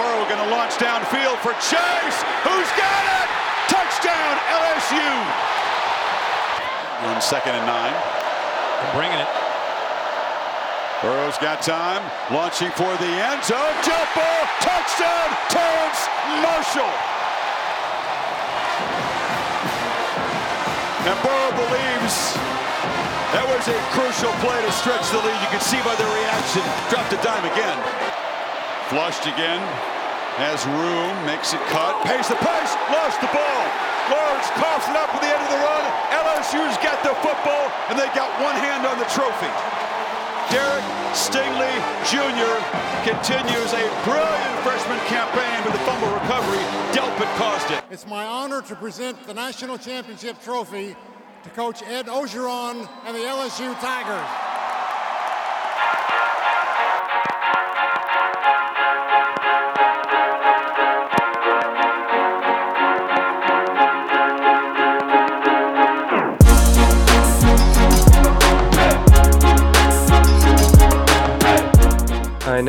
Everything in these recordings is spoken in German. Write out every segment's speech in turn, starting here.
Burrow going to launch downfield for Chase. Who's got it? Touchdown, LSU. On second and nine. They're bringing it. Burrow's got time, launching for the end zone. Jump ball, touchdown, Terrence Marshall. And Burrow believes that was a crucial play to stretch the lead. You can see by their reaction. Dropped a dime again. Flushed again. Has room, makes it cut, pays the pace, lost the ball. Lawrence coughs it up at the end of the run. LSU's got the football, and they got one hand on the trophy. Derek Stingley Jr. continues a brilliant freshman campaign with the fumble recovery. Delpit caused it. It's my honor to present the national championship trophy to Coach Ed Ogeron and the LSU Tigers.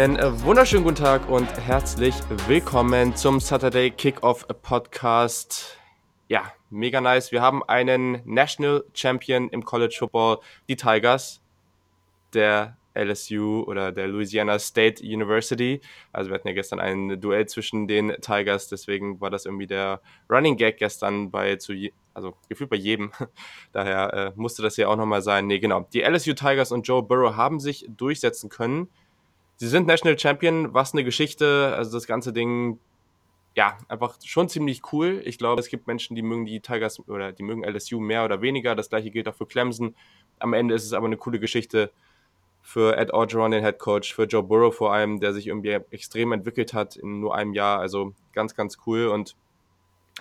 Einen äh, wunderschönen guten Tag und herzlich willkommen zum Saturday Kickoff Podcast. Ja, mega nice. Wir haben einen National Champion im College Football, die Tigers, der LSU oder der Louisiana State University. Also wir hatten ja gestern ein Duell zwischen den Tigers, deswegen war das irgendwie der Running Gag gestern bei zu also gefühlt bei jedem. Daher äh, musste das ja auch nochmal sein. Nee, genau. Die LSU Tigers und Joe Burrow haben sich durchsetzen können Sie sind National Champion, was eine Geschichte. Also das ganze Ding, ja, einfach schon ziemlich cool. Ich glaube, es gibt Menschen, die mögen die Tigers oder die mögen LSU mehr oder weniger. Das gleiche gilt auch für Clemson. Am Ende ist es aber eine coole Geschichte für Ed Orgeron, den Head Coach, für Joe Burrow vor allem, der sich irgendwie extrem entwickelt hat in nur einem Jahr. Also ganz, ganz cool und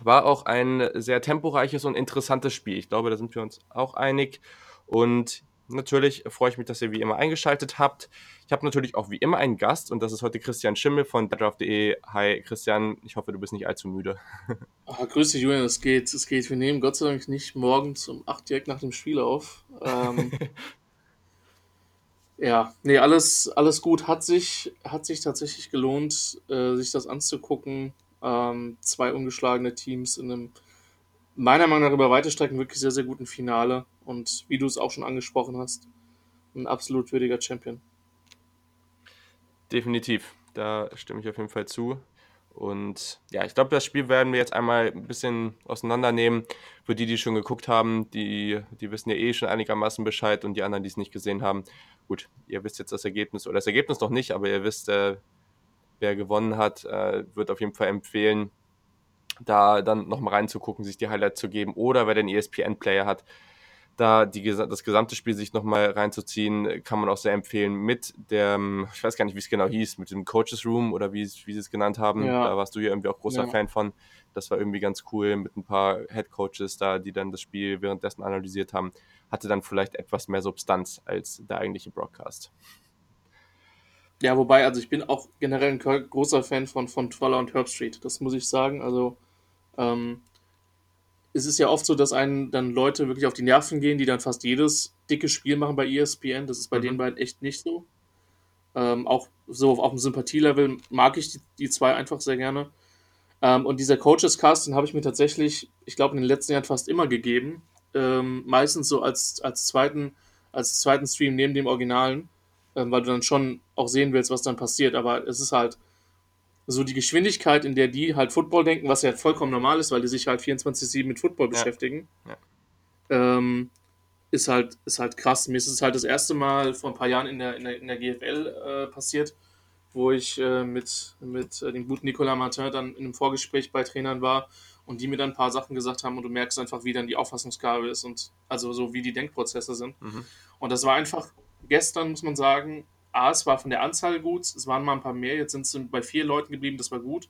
war auch ein sehr temporeiches und interessantes Spiel. Ich glaube, da sind wir uns auch einig. Und natürlich freue ich mich, dass ihr wie immer eingeschaltet habt. Ich habe natürlich auch wie immer einen Gast und das ist heute Christian Schimmel von draft.de. Hi Christian, ich hoffe, du bist nicht allzu müde. Ah, grüß dich Julian, es geht, es geht. Wir nehmen Gott sei Dank nicht morgens um 8 direkt nach dem Spiel auf. Ähm, ja, nee, alles, alles gut. Hat sich, hat sich tatsächlich gelohnt, äh, sich das anzugucken. Ähm, zwei ungeschlagene Teams in einem meiner Meinung nach über weite Strecken wirklich sehr, sehr guten Finale. Und wie du es auch schon angesprochen hast, ein absolut würdiger Champion. Definitiv, da stimme ich auf jeden Fall zu. Und ja, ich glaube, das Spiel werden wir jetzt einmal ein bisschen auseinandernehmen. Für die, die schon geguckt haben, die, die wissen ja eh schon einigermaßen Bescheid und die anderen, die es nicht gesehen haben. Gut, ihr wisst jetzt das Ergebnis oder das Ergebnis noch nicht, aber ihr wisst, äh, wer gewonnen hat, äh, wird auf jeden Fall empfehlen, da dann nochmal reinzugucken, sich die Highlights zu geben oder wer den ESPN-Player hat, da die, das gesamte Spiel sich nochmal reinzuziehen, kann man auch sehr empfehlen mit dem, ich weiß gar nicht, wie es genau hieß, mit dem Coaches Room oder wie, wie sie es genannt haben. Ja. Da warst du ja irgendwie auch großer ja. Fan von. Das war irgendwie ganz cool mit ein paar Head Coaches da, die dann das Spiel währenddessen analysiert haben. Hatte dann vielleicht etwas mehr Substanz als der eigentliche Broadcast. Ja, wobei, also ich bin auch generell ein großer Fan von, von Twaller und Herb Street, das muss ich sagen. Also ähm, es ist ja oft so, dass einen dann Leute wirklich auf die Nerven gehen, die dann fast jedes dicke Spiel machen bei ESPN. Das ist bei mhm. den beiden echt nicht so. Ähm, auch so auf dem Sympathielevel mag ich die, die zwei einfach sehr gerne. Ähm, und dieser Coaches Cast, den habe ich mir tatsächlich, ich glaube, in den letzten Jahren fast immer gegeben. Ähm, meistens so als, als, zweiten, als zweiten Stream neben dem Originalen, ähm, weil du dann schon auch sehen willst, was dann passiert. Aber es ist halt, so die Geschwindigkeit, in der die halt Football denken, was ja vollkommen normal ist, weil die sich halt 24-7 mit Football ja. beschäftigen, ja. Ähm, ist, halt, ist halt krass. Mir ist es halt das erste Mal vor ein paar Jahren in der, in der, in der GFL äh, passiert, wo ich äh, mit, mit äh, dem guten Nicolas Martin dann in einem Vorgespräch bei Trainern war und die mir dann ein paar Sachen gesagt haben und du merkst einfach, wie dann die Auffassungsgabe ist und also so wie die Denkprozesse sind. Mhm. Und das war einfach gestern, muss man sagen, A, es war von der Anzahl gut, es waren mal ein paar mehr, jetzt sind es bei vier Leuten geblieben, das war gut.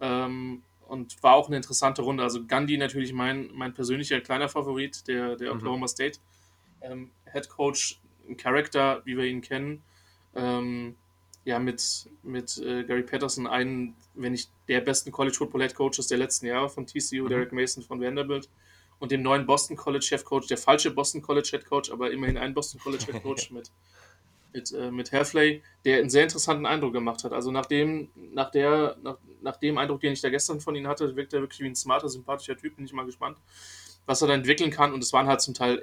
Ähm, und war auch eine interessante Runde. Also Gandhi natürlich mein, mein persönlicher kleiner Favorit, der, der mhm. Oklahoma State ähm, Head Coach, ein Charakter, wie wir ihn kennen. Ähm, ja, mit, mit äh, Gary Patterson, einen, wenn nicht der besten College Football Head Coaches der letzten Jahre von TCU, mhm. Derek Mason von Vanderbilt und dem neuen Boston College Chef Coach, der falsche Boston College Head Coach, aber immerhin ein Boston College Head Coach mit mit, äh, mit Halfley, der einen sehr interessanten Eindruck gemacht hat. Also nach dem, nach, der, nach, nach dem Eindruck, den ich da gestern von ihm hatte, wirkt er wirklich wie ein smarter, sympathischer Typ. Bin ich mal gespannt, was er da entwickeln kann. Und es waren halt zum Teil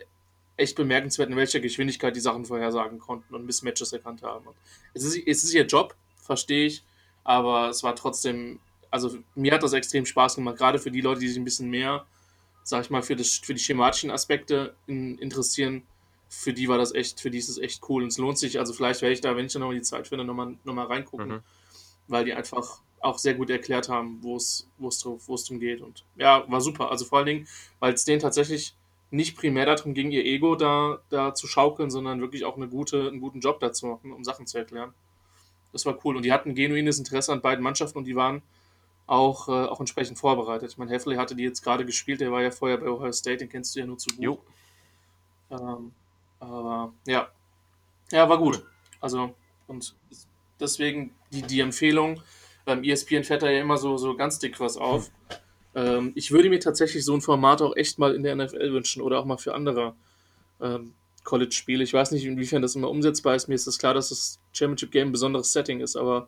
echt bemerkenswert, in welcher Geschwindigkeit die Sachen vorhersagen konnten und Mismatches erkannt haben. Und es, ist, es ist ihr Job, verstehe ich, aber es war trotzdem, also mir hat das extrem Spaß gemacht, gerade für die Leute, die sich ein bisschen mehr, sag ich mal, für, das, für die schematischen Aspekte in, interessieren für die war das echt, für die ist es echt cool und es lohnt sich. Also vielleicht werde ich da, wenn ich dann nochmal die Zeit finde, nochmal noch mal reingucken, mhm. weil die einfach auch sehr gut erklärt haben, wo es, wo es, wo es drum geht. Und ja, war super. Also vor allen Dingen, weil es denen tatsächlich nicht primär darum ging, ihr Ego da, da zu schaukeln, sondern wirklich auch eine gute, einen guten Job dazu machen, um Sachen zu erklären. Das war cool. Und die hatten genuines Interesse an beiden Mannschaften und die waren auch, äh, auch entsprechend vorbereitet. Ich meine, Heffley hatte die jetzt gerade gespielt, der war ja vorher bei Ohio State, den kennst du ja nur zu gut. Jo. Ähm, aber ja, ja, war gut. Also, und deswegen die, die Empfehlung. Beim ESPN fährt da ja immer so, so ganz dick was auf. Ähm, ich würde mir tatsächlich so ein Format auch echt mal in der NFL wünschen oder auch mal für andere ähm, College-Spiele. Ich weiß nicht, inwiefern das immer umsetzbar ist. Mir ist es das klar, dass das Championship Game ein besonderes Setting ist, aber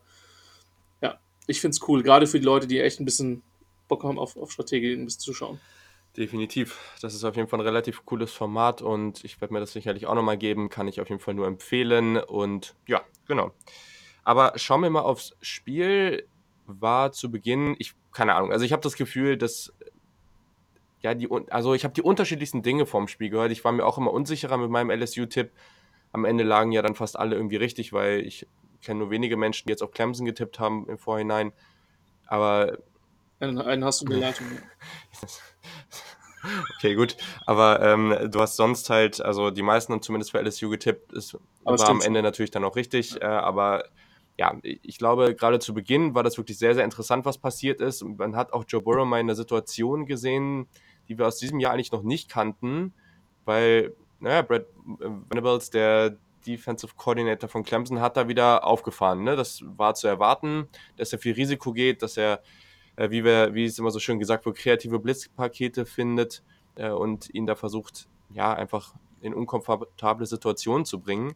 ja, ich finde es cool, gerade für die Leute, die echt ein bisschen Bock haben auf, auf Strategie ein bisschen zu schauen. Definitiv. Das ist auf jeden Fall ein relativ cooles Format und ich werde mir das sicherlich auch nochmal geben. Kann ich auf jeden Fall nur empfehlen. Und ja, genau. Aber schauen wir mal aufs Spiel. War zu Beginn, ich, keine Ahnung, also ich habe das Gefühl, dass ja, die, also ich habe die unterschiedlichsten Dinge vom Spiel gehört. Ich war mir auch immer unsicherer mit meinem LSU-Tipp. Am Ende lagen ja dann fast alle irgendwie richtig, weil ich kenne nur wenige Menschen, die jetzt auf Clemson getippt haben im Vorhinein. Aber. Einen hast du geleitet. Okay, gut. Aber ähm, du hast sonst halt, also die meisten haben zumindest für LSU getippt. Es aber war am Ende natürlich dann auch richtig. Äh, aber ja, ich glaube, gerade zu Beginn war das wirklich sehr, sehr interessant, was passiert ist. Man hat auch Joe Burrow mal in einer Situation gesehen, die wir aus diesem Jahr eigentlich noch nicht kannten, weil, naja, Brad äh, Venables, der Defensive Coordinator von Clemson, hat da wieder aufgefahren. Ne? Das war zu erwarten, dass er viel Risiko geht, dass er äh, wie, wir, wie es immer so schön gesagt wird, kreative Blitzpakete findet äh, und ihn da versucht, ja, einfach in unkomfortable Situationen zu bringen.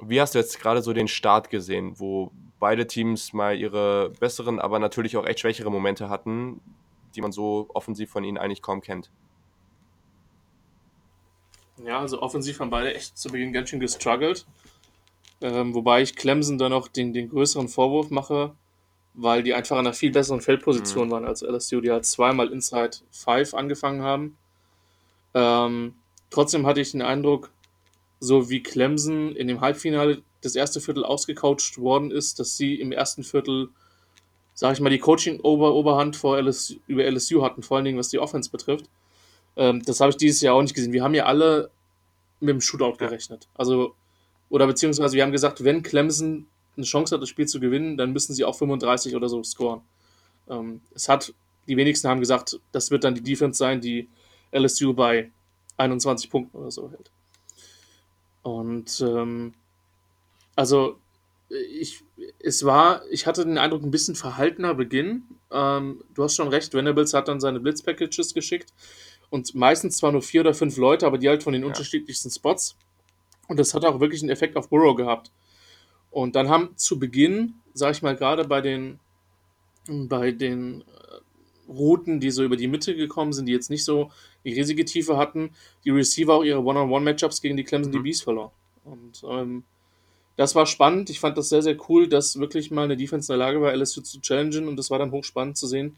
Wie hast du jetzt gerade so den Start gesehen, wo beide Teams mal ihre besseren, aber natürlich auch echt schwächere Momente hatten, die man so offensiv von ihnen eigentlich kaum kennt? Ja, also offensiv haben beide echt zu Beginn ganz schön gestruggelt. Ähm, wobei ich Clemson da noch den, den größeren Vorwurf mache, weil die einfach in einer viel besseren Feldposition mhm. waren als LSU, die halt zweimal Inside 5 angefangen haben. Ähm, trotzdem hatte ich den Eindruck, so wie Clemson in dem Halbfinale das erste Viertel ausgecoacht worden ist, dass sie im ersten Viertel, sage ich mal, die Coaching-Oberhand über LSU hatten, vor allen Dingen was die Offense betrifft. Ähm, das habe ich dieses Jahr auch nicht gesehen. Wir haben ja alle mit dem Shootout gerechnet. Also, oder beziehungsweise wir haben gesagt, wenn Clemson eine Chance hat, das Spiel zu gewinnen, dann müssen sie auch 35 oder so scoren. Ähm, es hat, die wenigsten haben gesagt, das wird dann die Defense sein, die LSU bei 21 Punkten oder so hält. Und ähm, also ich, es war, ich hatte den Eindruck, ein bisschen verhaltener Beginn. Ähm, du hast schon recht, Venables hat dann seine Blitzpackages geschickt und meistens zwar nur vier oder fünf Leute, aber die halt von den ja. unterschiedlichsten Spots. Und das hat auch wirklich einen Effekt auf Burrow gehabt. Und dann haben zu Beginn, sag ich mal, gerade bei den, bei den äh, Routen, die so über die Mitte gekommen sind, die jetzt nicht so die riesige Tiefe hatten, die Receiver auch ihre One-on-One-Matchups gegen die Clemson mhm. DBs verloren. Und ähm, das war spannend. Ich fand das sehr, sehr cool, dass wirklich mal eine Defense in der Lage war, LSU zu challengen. Und das war dann hochspannend zu sehen,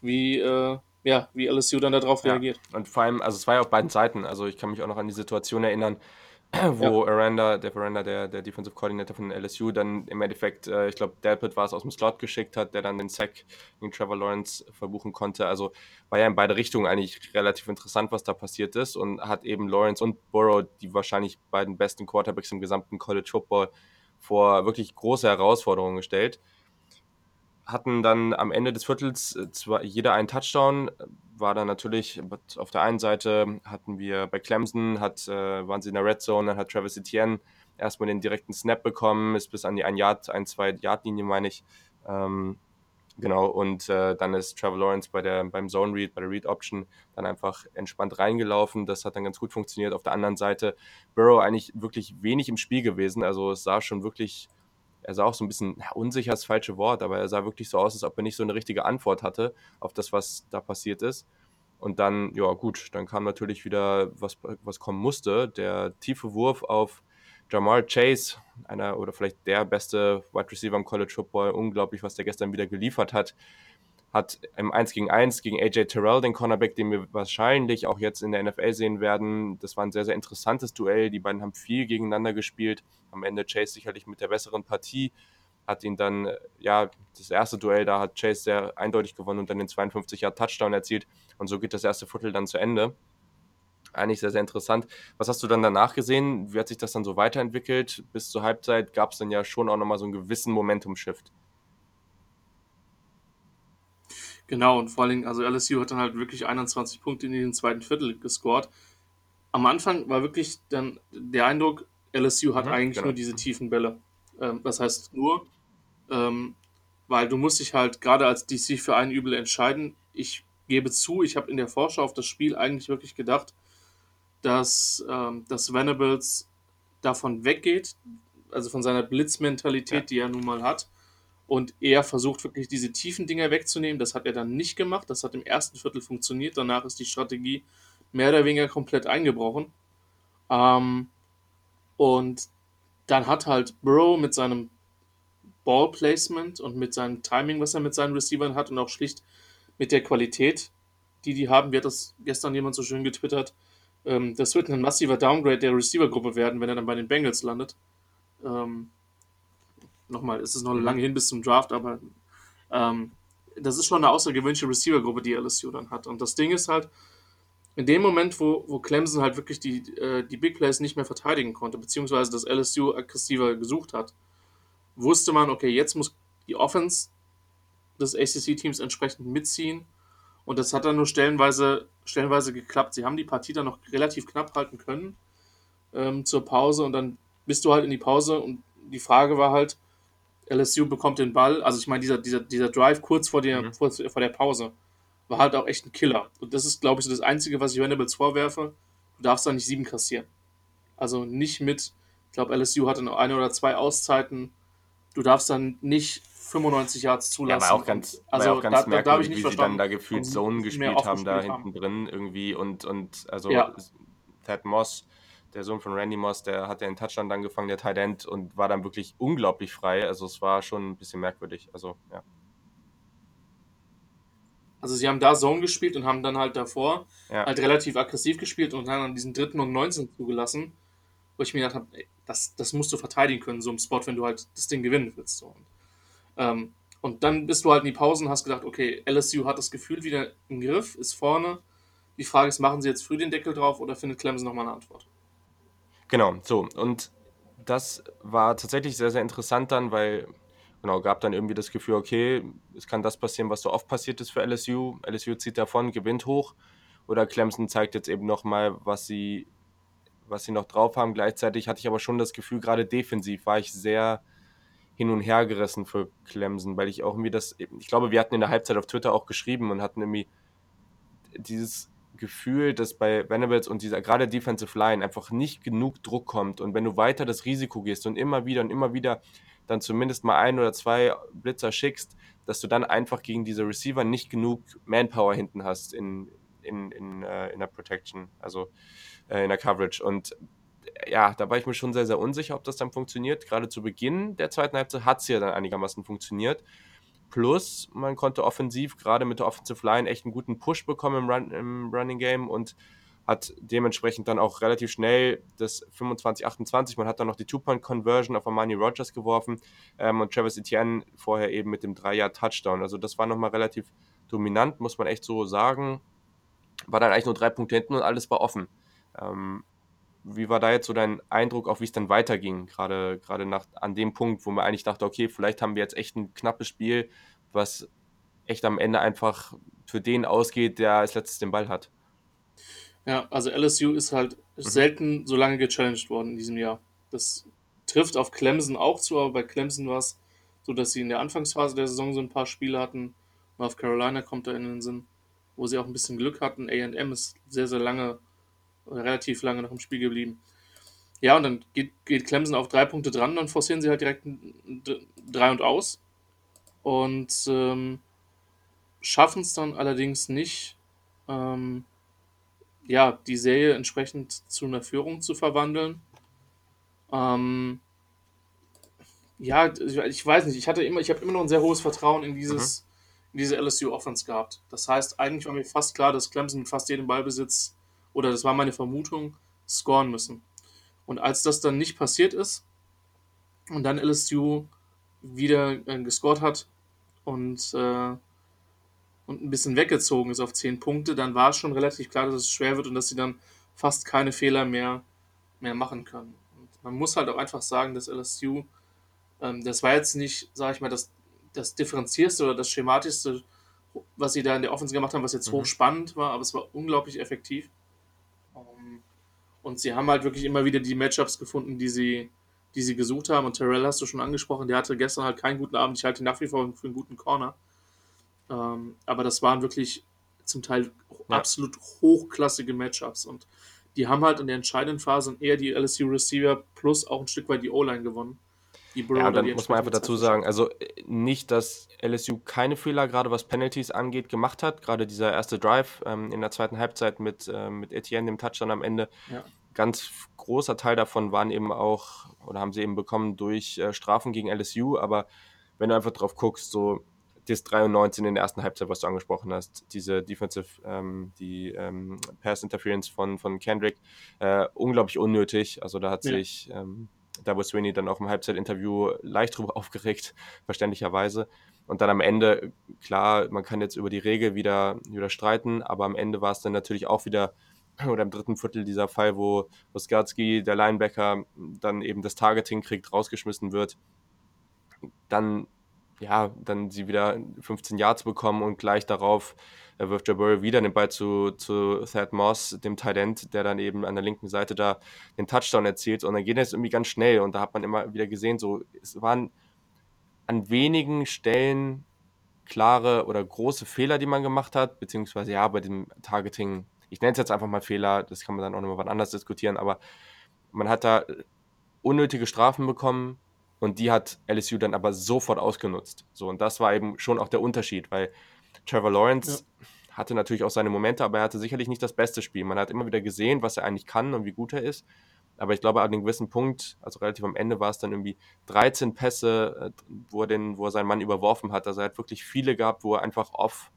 wie, äh, ja, wie LSU dann darauf ja. reagiert. Und vor allem, also es war ja auf beiden Seiten. Also ich kann mich auch noch an die Situation erinnern, wo ja. Aranda, der Aranda, der, der Defensive Coordinator von LSU, dann im Endeffekt, äh, ich glaube, Delpit war es aus dem Slot geschickt hat, der dann den Sack gegen Trevor Lawrence verbuchen konnte. Also war ja in beide Richtungen eigentlich relativ interessant, was da passiert ist und hat eben Lawrence und Burrow, die wahrscheinlich beiden besten Quarterbacks im gesamten College Football, vor wirklich große Herausforderungen gestellt hatten dann am Ende des Viertels äh, zwar jeder einen Touchdown, war dann natürlich auf der einen Seite hatten wir bei Clemson, hat, äh, waren sie in der Red Zone, dann hat Travis Etienne erstmal den direkten Snap bekommen, ist bis an die 1 Yard, 1, 2 Yard Linie, meine ich, ähm, Genau, und äh, dann ist Trevor Lawrence bei der, beim Zone Read, bei der Read Option dann einfach entspannt reingelaufen. Das hat dann ganz gut funktioniert. Auf der anderen Seite Burrow eigentlich wirklich wenig im Spiel gewesen. Also es sah schon wirklich, er sah auch so ein bisschen, ja, unsicher das falsche Wort, aber er sah wirklich so aus, als ob er nicht so eine richtige Antwort hatte auf das, was da passiert ist. Und dann, ja gut, dann kam natürlich wieder, was, was kommen musste. Der tiefe Wurf auf Jamar Chase, einer oder vielleicht der beste Wide Receiver im College Football, unglaublich, was der gestern wieder geliefert hat. Hat im 1 gegen 1 gegen AJ Terrell, den Cornerback, den wir wahrscheinlich auch jetzt in der NFL sehen werden. Das war ein sehr, sehr interessantes Duell. Die beiden haben viel gegeneinander gespielt. Am Ende Chase sicherlich mit der besseren Partie. Hat ihn dann, ja, das erste Duell, da hat Chase sehr eindeutig gewonnen und dann den 52 Yard Touchdown erzielt. Und so geht das erste Viertel dann zu Ende eigentlich sehr, sehr interessant. Was hast du dann danach gesehen? Wie hat sich das dann so weiterentwickelt? Bis zur Halbzeit gab es dann ja schon auch nochmal so einen gewissen Momentum-Shift. Genau, und vor allen Dingen, also LSU hat dann halt wirklich 21 Punkte in den zweiten Viertel gescored. Am Anfang war wirklich dann der Eindruck, LSU hat mhm, eigentlich genau. nur diese tiefen Bälle. Ähm, das heißt nur, ähm, weil du musst dich halt gerade als DC für ein Übel entscheiden. Ich gebe zu, ich habe in der Vorschau auf das Spiel eigentlich wirklich gedacht, dass, ähm, dass Venables davon weggeht, also von seiner Blitzmentalität, ja. die er nun mal hat, und er versucht wirklich diese tiefen Dinger wegzunehmen. Das hat er dann nicht gemacht. Das hat im ersten Viertel funktioniert. Danach ist die Strategie mehr oder weniger komplett eingebrochen. Ähm, und dann hat halt Burrow mit seinem Ball Placement und mit seinem Timing, was er mit seinen Receivern hat und auch schlicht mit der Qualität, die die haben, wie hat das gestern jemand so schön getwittert, ähm, das wird ein massiver Downgrade der Receiver-Gruppe werden, wenn er dann bei den Bengals landet. Ähm, nochmal, es ist noch mhm. lange hin bis zum Draft, aber ähm, das ist schon eine außergewöhnliche Receiver-Gruppe, die LSU dann hat. Und das Ding ist halt, in dem Moment, wo, wo Clemson halt wirklich die, äh, die Big Plays nicht mehr verteidigen konnte, beziehungsweise das LSU aggressiver gesucht hat, wusste man, okay, jetzt muss die Offense des ACC-Teams entsprechend mitziehen und das hat dann nur stellenweise, stellenweise geklappt. Sie haben die Partie dann noch relativ knapp halten können ähm, zur Pause und dann bist du halt in die Pause und die Frage war halt, LSU bekommt den Ball, also ich meine, dieser, dieser, dieser Drive kurz vor der, mhm. vor, vor der Pause war halt auch echt ein Killer. Und das ist, glaube ich, so das Einzige, was ich Venables vorwerfe. Du darfst da nicht sieben kassieren. Also nicht mit, ich glaube, LSU hatte noch eine oder zwei Auszeiten. Du darfst dann nicht 95 Yards zulassen. Ja, war auch ganz, also auch ganz da, merkwürdig, da wie sie dann da gefühlt Zone gespielt haben, da hinten haben. drin irgendwie und, und also ja. Ted Moss, der Sohn von Randy Moss, der hat ja den Touchdown dann gefangen, der Tight End und war dann wirklich unglaublich frei. Also es war schon ein bisschen merkwürdig. Also, ja. Also sie haben da Zone gespielt und haben dann halt davor ja. halt relativ aggressiv gespielt und dann an diesen dritten und 19 zugelassen, wo ich mir gedacht habe, das, das musst du verteidigen können, so im Spot, wenn du halt das Ding gewinnen willst. So. Und ähm, und dann bist du halt in die Pause und hast gedacht, okay, LSU hat das Gefühl wieder im Griff, ist vorne. Die Frage ist, machen sie jetzt früh den Deckel drauf oder findet Clemson nochmal eine Antwort? Genau, so. Und das war tatsächlich sehr, sehr interessant dann, weil, genau, gab dann irgendwie das Gefühl, okay, es kann das passieren, was so oft passiert ist für LSU. LSU zieht davon, gewinnt hoch. Oder Clemson zeigt jetzt eben nochmal, was sie, was sie noch drauf haben. Gleichzeitig hatte ich aber schon das Gefühl, gerade defensiv war ich sehr hin und her gerissen für Clemson, weil ich auch irgendwie das, ich glaube, wir hatten in der Halbzeit auf Twitter auch geschrieben und hatten irgendwie dieses Gefühl, dass bei Venables und dieser gerade Defensive Line einfach nicht genug Druck kommt und wenn du weiter das Risiko gehst und immer wieder und immer wieder dann zumindest mal ein oder zwei Blitzer schickst, dass du dann einfach gegen diese Receiver nicht genug Manpower hinten hast in, in, in, äh, in der Protection, also äh, in der Coverage. Und ja, da war ich mir schon sehr, sehr unsicher, ob das dann funktioniert. Gerade zu Beginn der zweiten Halbzeit hat es ja dann einigermaßen funktioniert. Plus, man konnte offensiv, gerade mit der Offensive Line, echt einen guten Push bekommen im, Run, im Running Game und hat dementsprechend dann auch relativ schnell das 25-28, man hat dann noch die Two-Point-Conversion auf Armani Rogers geworfen ähm, und Travis Etienne vorher eben mit dem 3-Jahr-Touchdown. Also das war nochmal relativ dominant, muss man echt so sagen. War dann eigentlich nur drei Punkte hinten und alles war offen. Ähm, wie war da jetzt so dein Eindruck, auch wie es dann weiterging? Gerade, gerade nach, an dem Punkt, wo man eigentlich dachte, okay, vielleicht haben wir jetzt echt ein knappes Spiel, was echt am Ende einfach für den ausgeht, der als letztes den Ball hat. Ja, also LSU ist halt mhm. selten so lange gechallenged worden in diesem Jahr. Das trifft auf Clemson auch zu, aber bei Clemson war es sodass sie in der Anfangsphase der Saison so ein paar Spiele hatten. North Carolina kommt da in den Sinn, wo sie auch ein bisschen Glück hatten. AM ist sehr, sehr lange, relativ lange nach dem Spiel geblieben. Ja, und dann geht, geht Clemson auf drei Punkte dran, dann forcieren sie halt direkt drei und aus. Und ähm, schaffen es dann allerdings nicht, ähm, ja, die Serie entsprechend zu einer Führung zu verwandeln. Ähm, ja, ich weiß nicht, ich hatte immer, ich habe immer noch ein sehr hohes Vertrauen in dieses, mhm. in diese LSU Offense gehabt. Das heißt, eigentlich war mir fast klar, dass Clemson mit fast jedem Ballbesitz, oder das war meine Vermutung, scoren müssen. Und als das dann nicht passiert ist und dann LSU wieder äh, gescored hat und, äh, und ein bisschen weggezogen ist auf 10 Punkte, dann war es schon relativ klar, dass es schwer wird und dass sie dann fast keine Fehler mehr, mehr machen können. Und man muss halt auch einfach sagen, dass LSU, ähm, das war jetzt nicht, sage ich mal, das, das differenzierste oder das schematischste, was sie da in der Offense gemacht haben, was jetzt mhm. hochspannend war, aber es war unglaublich effektiv. Und sie haben halt wirklich immer wieder die Matchups gefunden, die sie, die sie gesucht haben. Und Terrell hast du schon angesprochen, der hatte gestern halt keinen guten Abend. Ich halte ihn nach wie vor für einen guten Corner. Ähm, aber das waren wirklich zum Teil ja. absolut hochklassige Matchups. Und die haben halt in der entscheidenden Phase eher die LSU Receiver plus auch ein Stück weit die O-Line gewonnen. Ja, dann muss man einfach dazu sagen, also äh, nicht, dass LSU keine Fehler, gerade was Penalties angeht, gemacht hat. Gerade dieser erste Drive ähm, in der zweiten Halbzeit mit, äh, mit Etienne, dem Touchdown am Ende. Ja ganz großer Teil davon waren eben auch, oder haben sie eben bekommen durch äh, Strafen gegen LSU, aber wenn du einfach drauf guckst, so das 93 in der ersten Halbzeit, was du angesprochen hast, diese Defensive, ähm, die ähm, Pass Interference von, von Kendrick, äh, unglaublich unnötig. Also da hat ja. sich ähm, Dabo Sweeney dann auch im Halbzeitinterview leicht drüber aufgeregt, verständlicherweise. Und dann am Ende, klar, man kann jetzt über die Regel wieder, wieder streiten, aber am Ende war es dann natürlich auch wieder oder im dritten Viertel dieser Fall, wo Oskarsky, der Linebacker, dann eben das Targeting kriegt, rausgeschmissen wird, dann ja, dann sie wieder 15 Yards bekommen und gleich darauf äh, wirft Jabari wieder den Ball zu, zu Thad Moss, dem Talent, der dann eben an der linken Seite da den Touchdown erzielt. Und dann geht es irgendwie ganz schnell. Und da hat man immer wieder gesehen, so es waren an wenigen Stellen klare oder große Fehler, die man gemacht hat, beziehungsweise ja, bei dem Targeting ich nenne es jetzt einfach mal Fehler, das kann man dann auch nochmal wann anders diskutieren, aber man hat da unnötige Strafen bekommen und die hat LSU dann aber sofort ausgenutzt. So, und das war eben schon auch der Unterschied, weil Trevor Lawrence ja. hatte natürlich auch seine Momente, aber er hatte sicherlich nicht das beste Spiel. Man hat immer wieder gesehen, was er eigentlich kann und wie gut er ist. Aber ich glaube, an einem gewissen Punkt, also relativ am Ende, war es dann irgendwie 13 Pässe, äh, wo er, den, wo er seinen Mann überworfen hat. Also er hat wirklich viele gehabt, wo er einfach off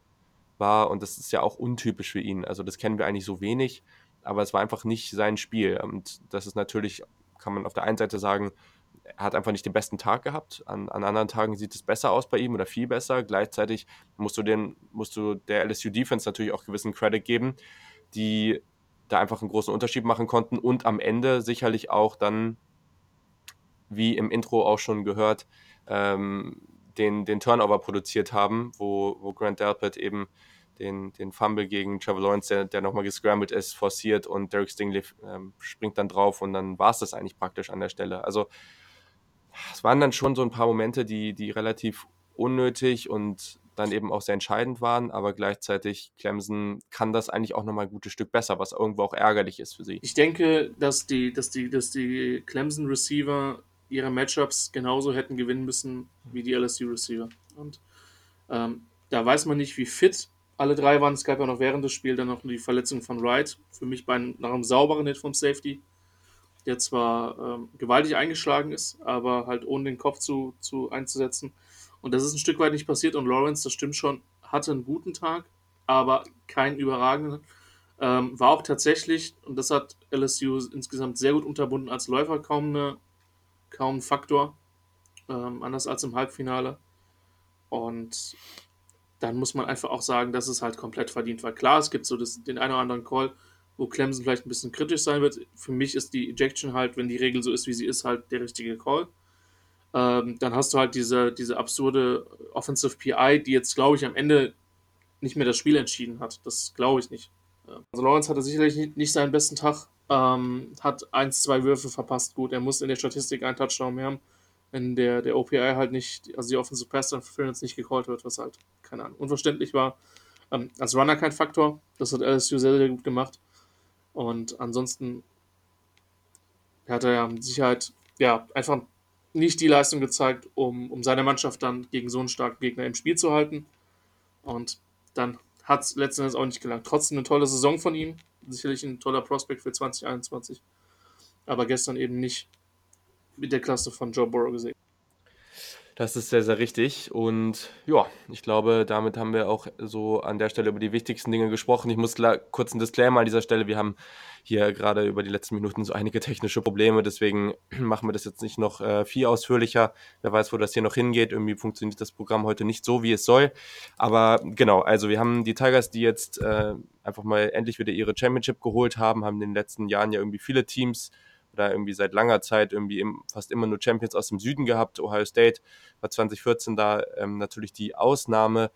war und das ist ja auch untypisch für ihn. Also das kennen wir eigentlich so wenig, aber es war einfach nicht sein Spiel. Und das ist natürlich, kann man auf der einen Seite sagen, er hat einfach nicht den besten Tag gehabt. An, an anderen Tagen sieht es besser aus bei ihm oder viel besser. Gleichzeitig musst du, den, musst du der LSU Defense natürlich auch gewissen Credit geben, die da einfach einen großen Unterschied machen konnten und am Ende sicherlich auch dann, wie im Intro auch schon gehört, ähm, den, den Turnover produziert haben, wo, wo Grant Delpit eben den, den Fumble gegen Trevor Lawrence, der, der nochmal gescrambled ist, forciert und Derek Stingley ähm, springt dann drauf und dann war es das eigentlich praktisch an der Stelle. Also es waren dann schon so ein paar Momente, die, die relativ unnötig und dann eben auch sehr entscheidend waren, aber gleichzeitig Clemson kann das eigentlich auch nochmal ein gutes Stück besser, was irgendwo auch ärgerlich ist für sie. Ich denke, dass die, dass die, dass die Clemson Receiver ihre Matchups genauso hätten gewinnen müssen wie die LSU Receiver. Und ähm, da weiß man nicht, wie fit alle drei waren. Es gab ja noch während des Spiels dann noch die Verletzung von Wright. Für mich bei nach einem sauberen Hit vom Safety, der zwar ähm, gewaltig eingeschlagen ist, aber halt ohne den Kopf zu, zu einzusetzen. Und das ist ein Stück weit nicht passiert. Und Lawrence, das stimmt schon, hatte einen guten Tag, aber keinen überragenden. Ähm, war auch tatsächlich, und das hat LSU insgesamt sehr gut unterbunden, als Läufer kaum eine kaum ein Faktor, ähm, anders als im Halbfinale. Und dann muss man einfach auch sagen, dass es halt komplett verdient war. Klar, es gibt so das, den einen oder anderen Call, wo Clemson vielleicht ein bisschen kritisch sein wird. Für mich ist die Ejection halt, wenn die Regel so ist, wie sie ist, halt der richtige Call. Ähm, dann hast du halt diese, diese absurde Offensive PI, die jetzt, glaube ich, am Ende nicht mehr das Spiel entschieden hat. Das glaube ich nicht. Also Lawrence hatte sicherlich nicht seinen besten Tag. Ähm, hat eins, zwei Würfe verpasst. Gut, er muss in der Statistik einen Touchdown mehr haben. wenn der, der OPI halt nicht, also die Offensive Pass Interference nicht gecallt wird, was halt, keine Ahnung, unverständlich war. Ähm, als Runner kein Faktor, das hat LSU sehr, sehr gut gemacht. Und ansonsten hat er ja mit Sicherheit ja, einfach nicht die Leistung gezeigt, um, um seine Mannschaft dann gegen so einen starken Gegner im Spiel zu halten. Und dann hat es letzten Endes auch nicht gelangt. Trotzdem eine tolle Saison von ihm. Sicherlich ein toller Prospekt für 2021. Aber gestern eben nicht mit der Klasse von Joe Burrow gesehen. Das ist sehr, sehr richtig. Und ja, ich glaube, damit haben wir auch so an der Stelle über die wichtigsten Dinge gesprochen. Ich muss kurz einen Disclaimer an dieser Stelle. Wir haben hier gerade über die letzten Minuten so einige technische Probleme. Deswegen machen wir das jetzt nicht noch äh, viel ausführlicher. Wer weiß, wo das hier noch hingeht. Irgendwie funktioniert das Programm heute nicht so, wie es soll. Aber genau, also wir haben die Tigers, die jetzt äh, einfach mal endlich wieder ihre Championship geholt haben, haben in den letzten Jahren ja irgendwie viele Teams oder irgendwie seit langer Zeit irgendwie im, fast immer nur Champions aus dem Süden gehabt. Ohio State war 2014 da ähm, natürlich die Ausnahme.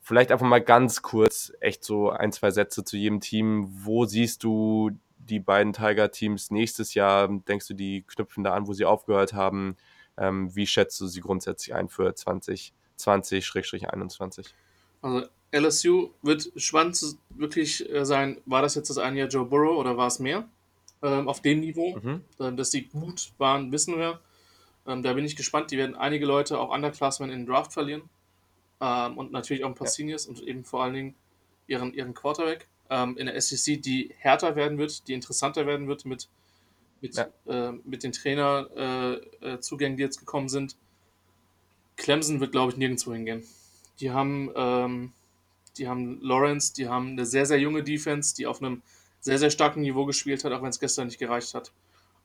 Vielleicht einfach mal ganz kurz, echt so ein, zwei Sätze zu jedem Team. Wo siehst du die beiden Tiger-Teams nächstes Jahr? Denkst du, die knüpfen da an, wo sie aufgehört haben? Ähm, wie schätzt du sie grundsätzlich ein für 2020-21? Also LSU wird spannend wirklich äh, sein, war das jetzt das eine Jahr Joe Burrow oder war es mehr? Ähm, auf dem Niveau. Mhm. Ähm, dass die gut waren, wissen wir. Ähm, da bin ich gespannt. Die werden einige Leute, auch Underclassmen, in den Draft verlieren. Ähm, und natürlich auch ein paar ja. Seniors und eben vor allen Dingen ihren, ihren Quarterback. Ähm, in der SEC, die härter werden wird, die interessanter werden wird mit, mit, ja. äh, mit den Trainerzugängen, äh, äh, die jetzt gekommen sind. Clemson wird, glaube ich, nirgendwo hingehen. Die haben, ähm, die haben Lawrence, die haben eine sehr, sehr junge Defense, die auf einem sehr, sehr starkem Niveau gespielt hat, auch wenn es gestern nicht gereicht hat.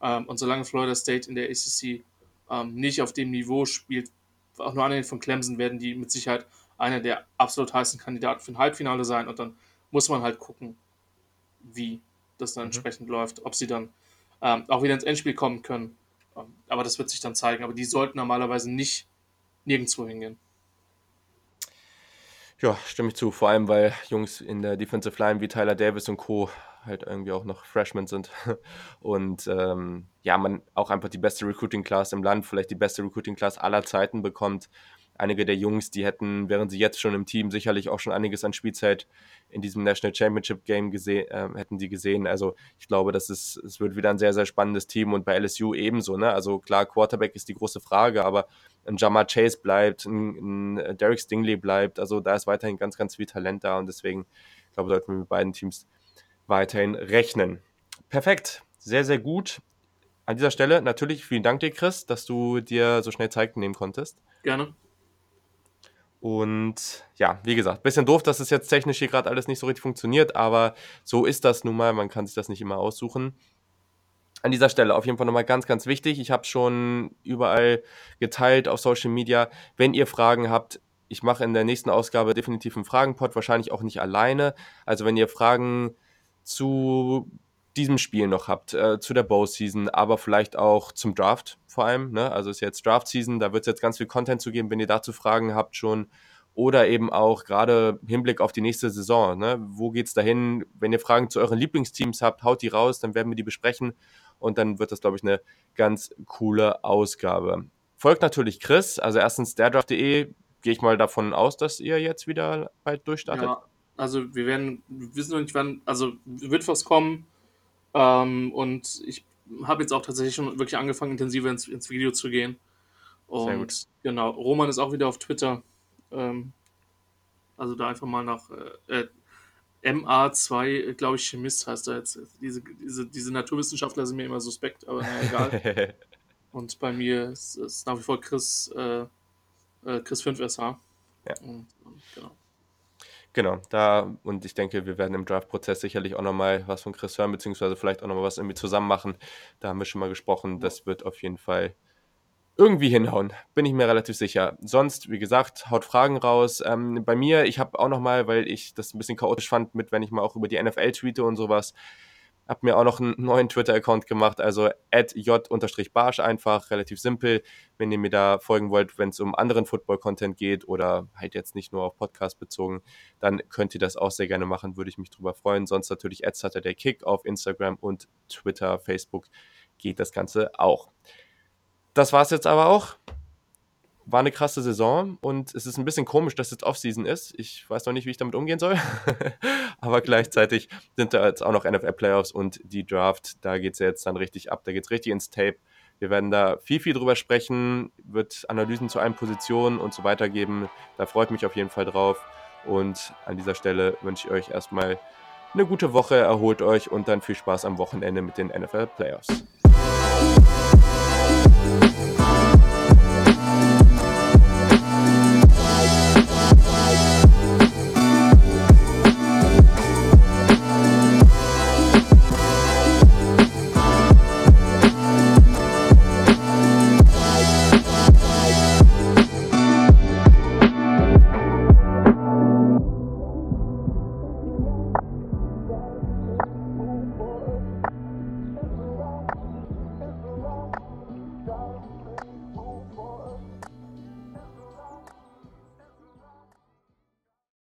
Ähm, und solange Florida State in der ACC ähm, nicht auf dem Niveau spielt, auch nur anhand von Clemson, werden die mit Sicherheit einer der absolut heißen Kandidaten für ein Halbfinale sein. Und dann muss man halt gucken, wie das dann mhm. entsprechend läuft, ob sie dann ähm, auch wieder ins Endspiel kommen können. Ähm, aber das wird sich dann zeigen. Aber die sollten normalerweise nicht nirgendwo hingehen. Ja, stimme ich zu. Vor allem, weil Jungs in der Defensive Line wie Tyler Davis und Co halt irgendwie auch noch Freshmen sind. Und ähm, ja, man auch einfach die beste Recruiting Class im Land, vielleicht die beste Recruiting Class aller Zeiten bekommt. Einige der Jungs, die hätten, wären sie jetzt schon im Team, sicherlich auch schon einiges an Spielzeit in diesem National Championship Game gesehen, äh, hätten die gesehen. Also ich glaube, das ist, es wird wieder ein sehr, sehr spannendes Team und bei LSU ebenso. Ne? Also klar, Quarterback ist die große Frage, aber ein Jamar Chase bleibt, ein, ein Derek Stingley bleibt. Also da ist weiterhin ganz, ganz viel Talent da und deswegen, ich glaube, sollten wir mit beiden Teams weiterhin rechnen. Perfekt, sehr, sehr gut. An dieser Stelle natürlich vielen Dank dir, Chris, dass du dir so schnell Zeit nehmen konntest. Gerne. Und ja, wie gesagt, bisschen doof, dass es jetzt technisch hier gerade alles nicht so richtig funktioniert, aber so ist das nun mal. Man kann sich das nicht immer aussuchen. An dieser Stelle auf jeden Fall nochmal ganz, ganz wichtig. Ich habe schon überall geteilt auf Social Media. Wenn ihr Fragen habt, ich mache in der nächsten Ausgabe definitiv einen Fragenpot, wahrscheinlich auch nicht alleine. Also wenn ihr Fragen zu diesem Spiel noch habt, äh, zu der Bow-Season, aber vielleicht auch zum Draft vor allem. Ne? Also ist jetzt Draft-Season, da wird es jetzt ganz viel Content zu geben, wenn ihr dazu Fragen habt schon. Oder eben auch gerade Hinblick auf die nächste Saison. Ne? Wo es dahin? Wenn ihr Fragen zu euren Lieblingsteams habt, haut die raus, dann werden wir die besprechen. Und dann wird das, glaube ich, eine ganz coole Ausgabe. Folgt natürlich Chris, also erstens derdraft.de, gehe ich mal davon aus, dass ihr jetzt wieder bald durchstartet. Ja, also wir werden, wir wissen noch nicht wann, also wird was kommen. Ähm, und ich habe jetzt auch tatsächlich schon wirklich angefangen, intensiver ins, ins Video zu gehen. Und genau, Roman ist auch wieder auf Twitter. Ähm, also da einfach mal nach äh, äh MA2, glaube ich, Chemist heißt er jetzt. Diese, diese, diese Naturwissenschaftler sind mir immer suspekt, aber naja, egal. und bei mir ist, ist nach wie vor Chris, äh, äh Chris 5SH. Ja. Und, und, genau. Genau, da und ich denke, wir werden im Draft-Prozess sicherlich auch nochmal was von Chris hören, beziehungsweise vielleicht auch nochmal was irgendwie zusammen machen. Da haben wir schon mal gesprochen. Das wird auf jeden Fall irgendwie hinhauen, bin ich mir relativ sicher. Sonst, wie gesagt, haut Fragen raus. Ähm, bei mir, ich habe auch nochmal, weil ich das ein bisschen chaotisch fand, mit wenn ich mal auch über die NFL tweete und sowas, habe mir auch noch einen neuen Twitter-Account gemacht, also j-barsch einfach, relativ simpel. Wenn ihr mir da folgen wollt, wenn es um anderen Football-Content geht oder halt jetzt nicht nur auf Podcast bezogen, dann könnt ihr das auch sehr gerne machen, würde ich mich drüber freuen. Sonst natürlich Kick auf Instagram und Twitter, Facebook geht das Ganze auch. das war es jetzt aber auch. War eine krasse Saison und es ist ein bisschen komisch, dass jetzt Offseason ist. Ich weiß noch nicht, wie ich damit umgehen soll. aber gleichzeitig sind da jetzt auch noch NFL-Playoffs und die Draft. Da geht es ja jetzt dann richtig ab. Da geht es richtig ins Tape. Wir werden da viel, viel drüber sprechen, wird Analysen zu allen Positionen und so weiter geben. Da freut mich auf jeden Fall drauf. Und an dieser Stelle wünsche ich euch erstmal eine gute Woche, erholt euch und dann viel Spaß am Wochenende mit den NFL Playoffs.